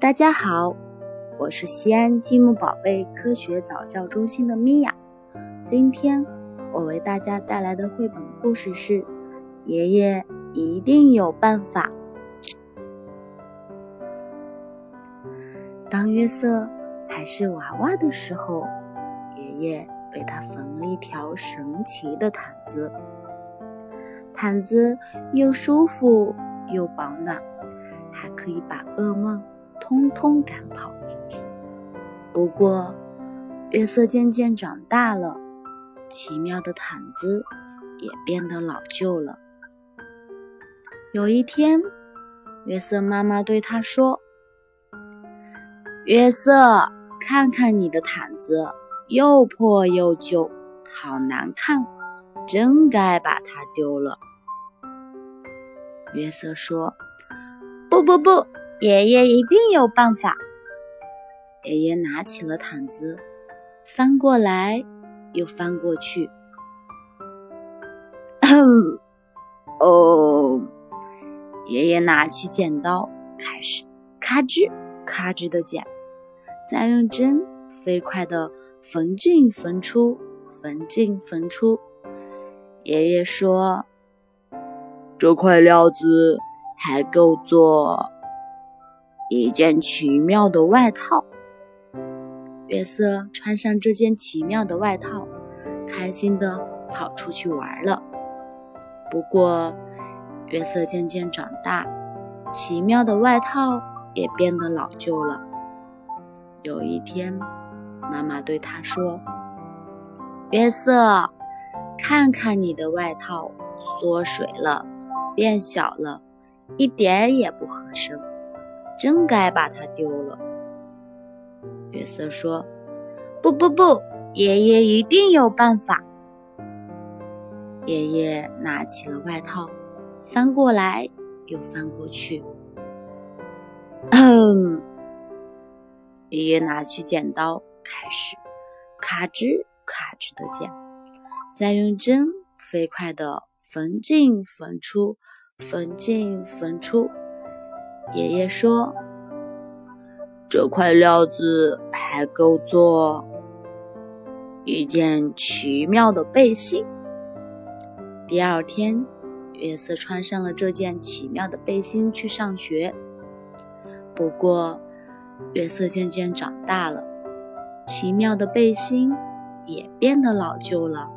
大家好，我是西安积木宝贝科学早教中心的米娅。今天我为大家带来的绘本故事是《爷爷一定有办法》。当约瑟还是娃娃的时候，爷爷为他缝了一条神奇的毯子，毯子又舒服又保暖，还可以把噩梦。通通赶跑。不过，约瑟渐渐长大了，奇妙的毯子也变得老旧了。有一天，约瑟妈妈对他说：“约瑟，看看你的毯子，又破又旧，好难看，真该把它丢了。”约瑟说：“不不不。”爷爷一定有办法。爷爷拿起了毯子，翻过来又翻过去。哦，爷爷拿起剪刀，开始咔吱咔吱的剪，再用针飞快的缝进缝出，缝进缝出。爷爷说：“这块料子还够做。”一件奇妙的外套。约瑟穿上这件奇妙的外套，开心地跑出去玩了。不过，约瑟渐渐长大，奇妙的外套也变得老旧了。有一天，妈妈对他说：“约瑟，看看你的外套，缩水了，变小了，一点儿也不合身。”真该把它丢了。约瑟说：“不不不，爷爷一定有办法。”爷爷拿起了外套，翻过来又翻过去。嗯，爷爷拿起剪刀，开始咔吱咔吱的剪，再用针飞快的缝进缝出，缝进缝出。爷爷说：“这块料子还够做一件奇妙的背心。”第二天，约瑟穿上了这件奇妙的背心去上学。不过，约瑟渐渐长大了，奇妙的背心也变得老旧了。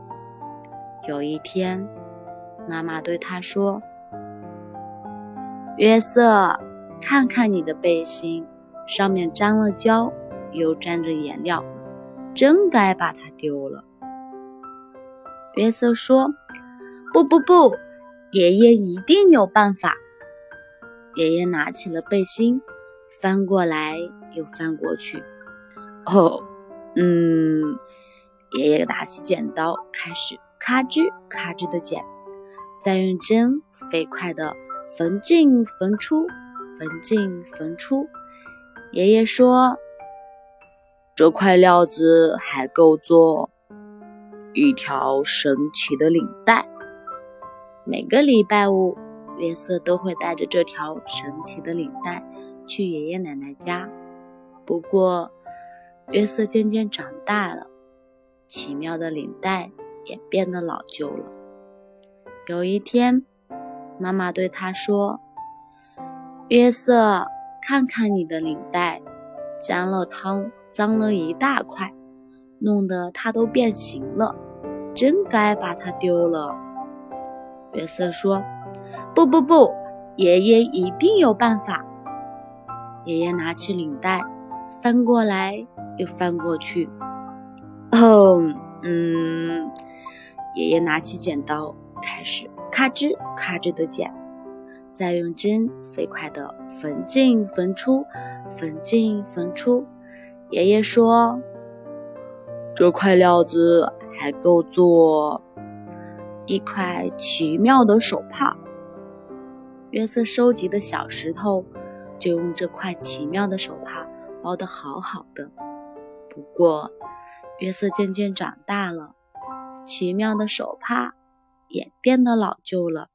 有一天，妈妈对他说：“约瑟。”看看你的背心，上面沾了胶，又沾着颜料，真该把它丢了。约瑟说：“不不不，爷爷一定有办法。”爷爷拿起了背心，翻过来又翻过去。哦，嗯，爷爷拿起剪刀，开始咔吱咔吱的剪，再用针飞快的缝进缝出。缝进缝出，爷爷说：“这块料子还够做一条神奇的领带。”每个礼拜五，约瑟都会带着这条神奇的领带去爷爷奶奶家。不过，约瑟渐渐长大了，奇妙的领带也变得老旧了。有一天，妈妈对他说。约瑟，看看你的领带，沾了汤，脏了一大块，弄得它都变形了，真该把它丢了。约瑟说：“不不不，爷爷一定有办法。”爷爷拿起领带，翻过来又翻过去。哦，嗯，爷爷拿起剪刀，开始咔吱咔吱的剪。再用针飞快地缝进缝出，缝进缝出。爷爷说：“这块料子还够做一块奇妙的手帕。”约瑟收集的小石头就用这块奇妙的手帕包得好好的。不过，约瑟渐渐长大了，奇妙的手帕也变得老旧了。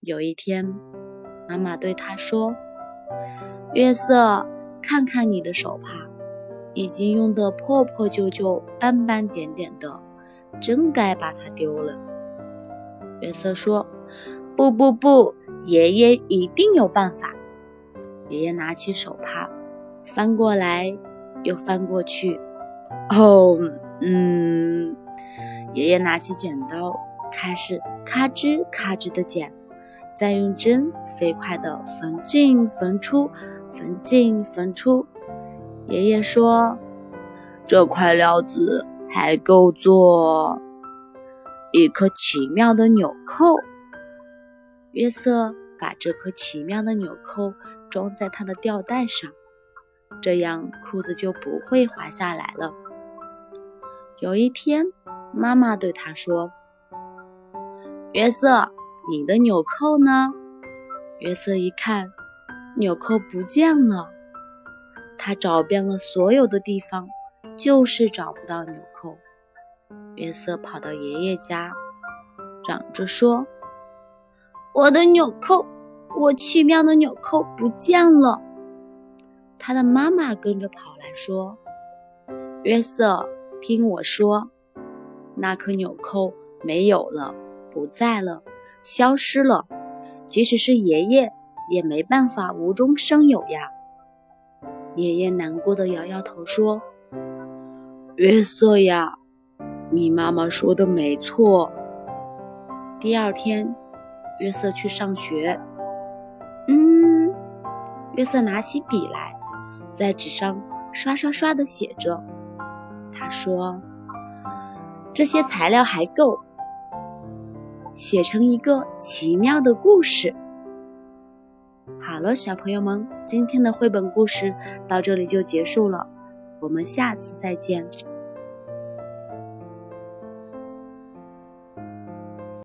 有一天，妈妈对他说：“约瑟，看看你的手帕，已经用得破破旧旧、斑斑点点的，真该把它丢了。”约瑟说：“不不不，爷爷一定有办法。”爷爷拿起手帕，翻过来又翻过去。哦，嗯，爷爷拿起剪刀，开始咔吱咔吱的剪，再用针飞快地缝进缝出，缝进缝出。爷爷说：“这块料子还够做一颗奇妙的纽扣。”约瑟把这颗奇妙的纽扣装在他的吊带上，这样裤子就不会滑下来了。有一天，妈妈对他说：“约瑟，你的纽扣呢？”约瑟一看，纽扣不见了。他找遍了所有的地方，就是找不到纽扣。约瑟跑到爷爷家，嚷着说：“我的纽扣，我奇妙的纽扣不见了！”他的妈妈跟着跑来说：“约瑟。”听我说，那颗纽扣没有了，不在了，消失了。即使是爷爷，也没办法无中生有呀。爷爷难过的摇摇头说：“约瑟呀，你妈妈说的没错。”第二天，约瑟去上学。嗯，约瑟拿起笔来，在纸上刷刷刷的写着。他说：“这些材料还够写成一个奇妙的故事。”好了，小朋友们，今天的绘本故事到这里就结束了，我们下次再见。